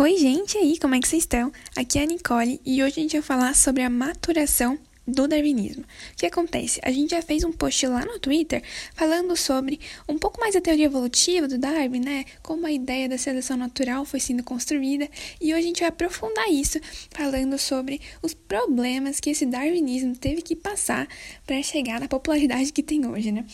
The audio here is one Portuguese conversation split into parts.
Oi, gente, aí, como é que vocês estão? Aqui é a Nicole e hoje a gente vai falar sobre a maturação do darwinismo. O que acontece? A gente já fez um post lá no Twitter falando sobre um pouco mais da teoria evolutiva do Darwin, né? Como a ideia da seleção natural foi sendo construída, e hoje a gente vai aprofundar isso falando sobre os problemas que esse darwinismo teve que passar para chegar na popularidade que tem hoje, né?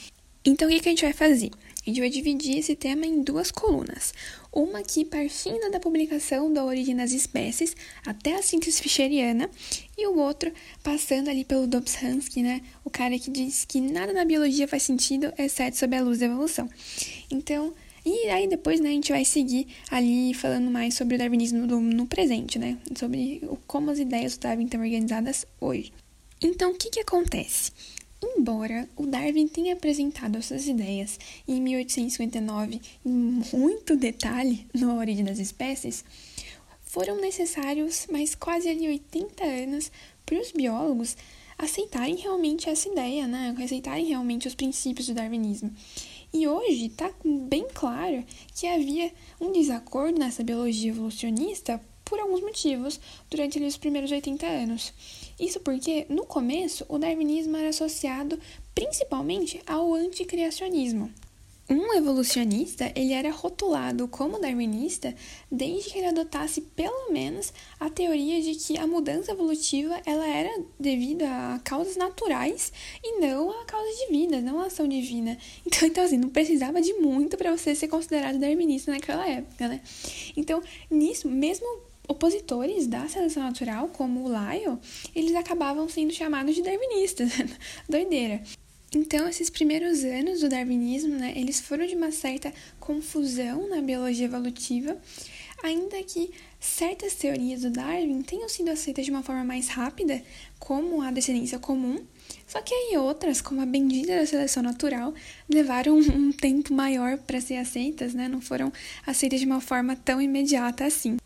Então, o que, que a gente vai fazer? Gente vai dividir esse tema em duas colunas. Uma aqui partindo da publicação da origem das espécies até a síntese fischeriana, e o outro passando ali pelo Dobzhansky, né? O cara que diz que nada na biologia faz sentido exceto sob a luz da evolução. Então, e aí depois, né, a gente vai seguir ali falando mais sobre o darwinismo do, no presente, né? Sobre como as ideias do Darwin estão organizadas hoje. Então, o que que acontece? Embora o Darwin tenha apresentado essas ideias em 1859 em muito detalhe no Origem das Espécies, foram necessários mais quase ali 80 anos para os biólogos aceitarem realmente essa ideia, né? aceitarem realmente os princípios do darwinismo. E hoje está bem claro que havia um desacordo nessa biologia evolucionista por alguns motivos durante os primeiros 80 anos. Isso porque, no começo, o darwinismo era associado principalmente ao anticriacionismo. Um evolucionista, ele era rotulado como darwinista desde que ele adotasse pelo menos a teoria de que a mudança evolutiva ela era devido a causas naturais e não a causas divinas, não a ação divina. Então, então assim, não precisava de muito para você ser considerado darwinista naquela época, né? Então, nisso, mesmo opositores da seleção natural, como o Lyle, eles acabavam sendo chamados de darwinistas. Doideira. Então, esses primeiros anos do darwinismo, né, eles foram de uma certa confusão na biologia evolutiva, ainda que certas teorias do Darwin tenham sido aceitas de uma forma mais rápida, como a descendência comum, só que aí outras, como a bendita da seleção natural, levaram um tempo maior para ser aceitas, né, não foram aceitas de uma forma tão imediata assim.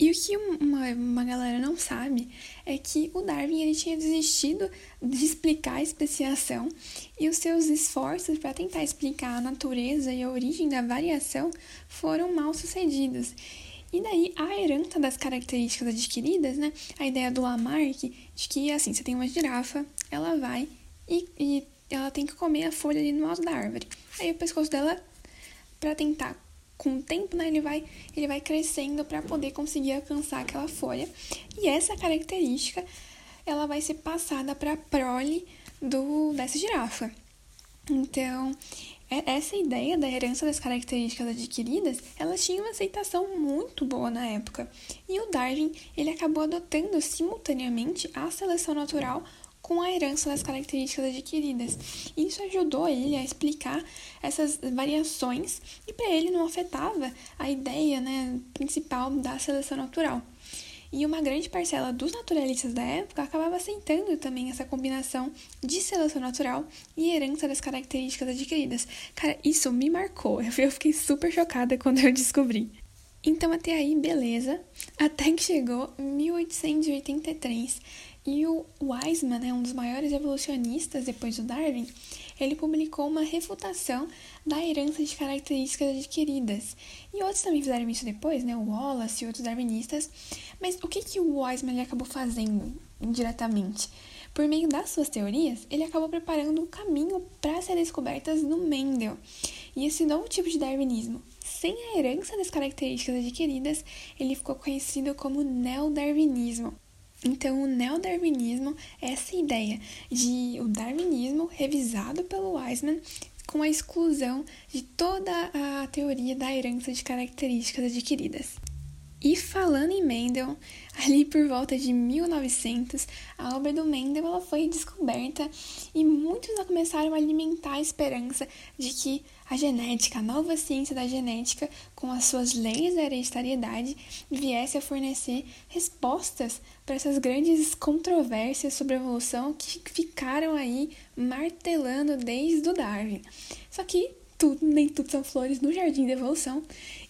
E o que uma, uma galera não sabe é que o Darwin ele tinha desistido de explicar a especiação e os seus esforços para tentar explicar a natureza e a origem da variação foram mal sucedidos. E daí a herança das características adquiridas, né? A ideia do Lamarck de que assim, você tem uma girafa, ela vai e, e ela tem que comer a folha ali no alto da árvore. Aí o pescoço dela, para tentar com o tempo, né, ele vai, ele vai crescendo para poder conseguir alcançar aquela folha. E essa característica, ela vai ser passada para a prole do, dessa girafa. Então, é, essa ideia da herança das características adquiridas, ela tinha uma aceitação muito boa na época. E o Darwin, ele acabou adotando simultaneamente a seleção natural com a herança das características adquiridas. Isso ajudou ele a explicar essas variações e para ele não afetava a ideia né, principal da seleção natural. E uma grande parcela dos naturalistas da época acabava aceitando também essa combinação de seleção natural e herança das características adquiridas. Cara, isso me marcou. Eu fiquei super chocada quando eu descobri. Então, até aí, beleza. Até que chegou 1883 e o Weismann, né, um dos maiores evolucionistas depois do Darwin, ele publicou uma refutação da herança de características adquiridas. E outros também fizeram isso depois, né, o Wallace e outros darwinistas. Mas o que, que o Weismann ele acabou fazendo indiretamente? Por meio das suas teorias, ele acabou preparando o um caminho para ser descobertas no Mendel. E esse novo tipo de darwinismo, sem a herança das características adquiridas, ele ficou conhecido como neodarwinismo. Então, o neodarwinismo é essa ideia de o darwinismo revisado pelo Weismann com a exclusão de toda a teoria da herança de características adquiridas. E falando em Mendel, ali por volta de 1900, a obra do Mendel ela foi descoberta e muitos começaram a alimentar a esperança de que a genética, a nova ciência da genética, com as suas leis da hereditariedade, viesse a fornecer respostas para essas grandes controvérsias sobre a evolução que ficaram aí martelando desde o Darwin. Só que tudo, nem tudo são flores no jardim da evolução,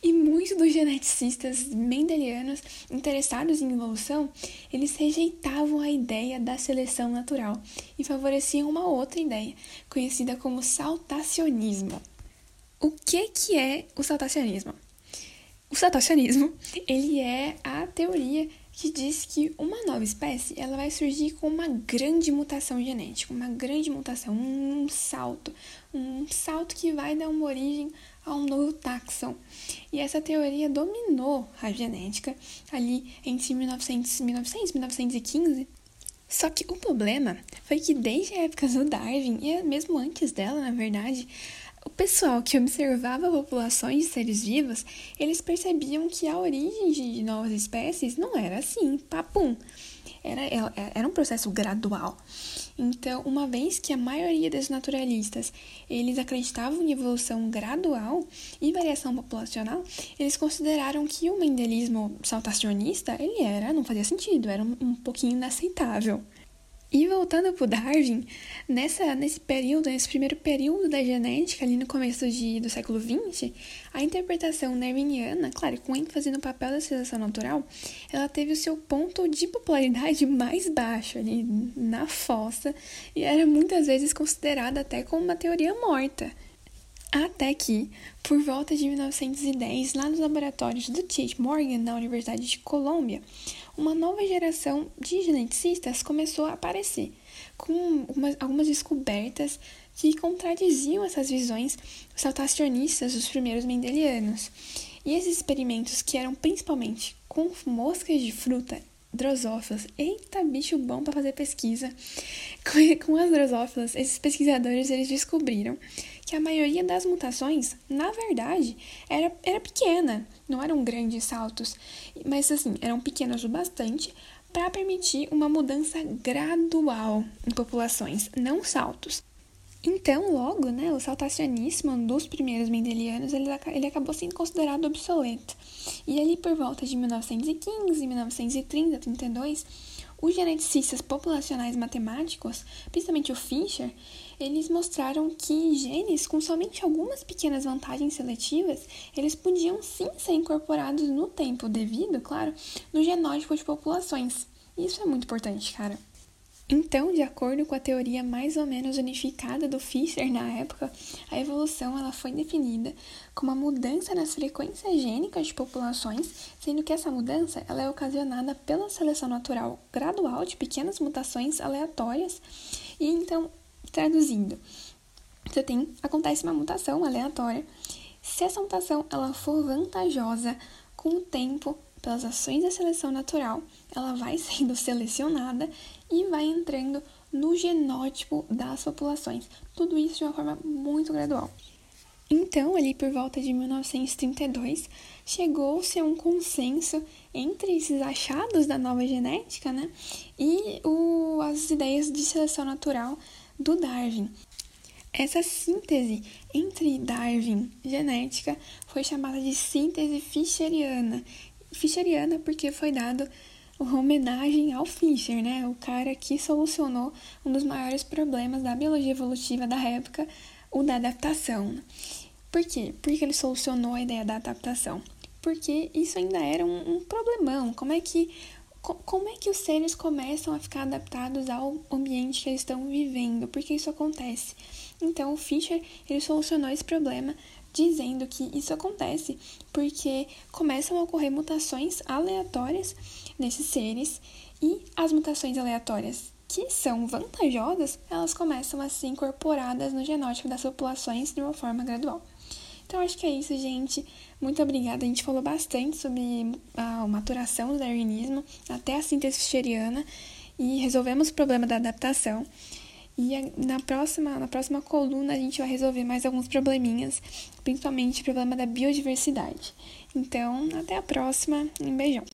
e muitos dos geneticistas mendelianos interessados em evolução, eles rejeitavam a ideia da seleção natural e favoreciam uma outra ideia, conhecida como saltacionismo. O que que é o saltacionismo? O cetaceanismo, ele é a teoria que diz que uma nova espécie ela vai surgir com uma grande mutação genética, uma grande mutação, um salto, um salto que vai dar uma origem a um novo taxon. E essa teoria dominou a genética ali entre 1900, 1900 1915. Só que o problema foi que desde a época do Darwin, e mesmo antes dela, na verdade, o pessoal que observava populações de seres vivos, eles percebiam que a origem de novas espécies não era assim, papum. Era, era um processo gradual. Então, uma vez que a maioria dos naturalistas eles acreditavam em evolução gradual e variação populacional, eles consideraram que o mendelismo saltacionista ele era, não fazia sentido, era um, um pouquinho inaceitável. E voltando para Darwin, nessa, nesse período, nesse primeiro período da genética, ali no começo de, do século XX, a interpretação darwiniana, claro, com ênfase no papel da seleção natural, ela teve o seu ponto de popularidade mais baixo, ali na fossa, e era muitas vezes considerada até como uma teoria morta. Até que, por volta de 1910, lá nos laboratórios do Tate Morgan, na Universidade de Colômbia, uma nova geração de geneticistas começou a aparecer, com uma, algumas descobertas que contradiziam essas visões saltacionistas dos primeiros mendelianos. E esses experimentos, que eram principalmente com moscas de fruta drosófilas. Eita, bicho bom para fazer pesquisa. Com as drosófilas, esses pesquisadores eles descobriram que a maioria das mutações, na verdade, era, era pequena, não eram grandes saltos, mas assim, eram pequenas o bastante para permitir uma mudança gradual em populações, não saltos. Então, logo, né, o saltacionismo dos primeiros mendelianos, ele, ele acabou sendo considerado obsoleto. E ali por volta de 1915, 1930, 32, os geneticistas populacionais matemáticos, principalmente o Fischer, eles mostraram que genes com somente algumas pequenas vantagens seletivas, eles podiam sim ser incorporados no tempo devido, claro, no genótipo de populações. Isso é muito importante, cara. Então, de acordo com a teoria mais ou menos unificada do Fischer na época, a evolução ela foi definida como uma mudança nas frequências gênicas de populações, sendo que essa mudança ela é ocasionada pela seleção natural gradual de pequenas mutações aleatórias. E então, traduzindo, você tem acontece uma mutação aleatória. Se essa mutação ela for vantajosa com o tempo, pelas ações da seleção natural, ela vai sendo selecionada e vai entrando no genótipo das populações. Tudo isso de uma forma muito gradual. Então, ali por volta de 1932, chegou-se a um consenso entre esses achados da nova genética né, e o, as ideias de seleção natural do Darwin. Essa síntese entre Darwin e genética foi chamada de síntese fischeriana, Fischeriana porque foi dado uma homenagem ao Fischer, né? O cara que solucionou um dos maiores problemas da biologia evolutiva da época, o da adaptação. Por quê? Porque ele solucionou a ideia da adaptação. Porque isso ainda era um, um problemão. Como é que como é que os seres começam a ficar adaptados ao ambiente que eles estão vivendo? Por que isso acontece? Então, o Fischer ele solucionou esse problema dizendo que isso acontece porque começam a ocorrer mutações aleatórias nesses seres e as mutações aleatórias que são vantajosas, elas começam a ser incorporadas no genótipo das populações de uma forma gradual. Então, acho que é isso, gente. Muito obrigada. A gente falou bastante sobre a maturação do darwinismo até a síntese fischeriana e resolvemos o problema da adaptação. E na próxima, na próxima coluna a gente vai resolver mais alguns probleminhas, principalmente o problema da biodiversidade. Então, até a próxima. Um beijão.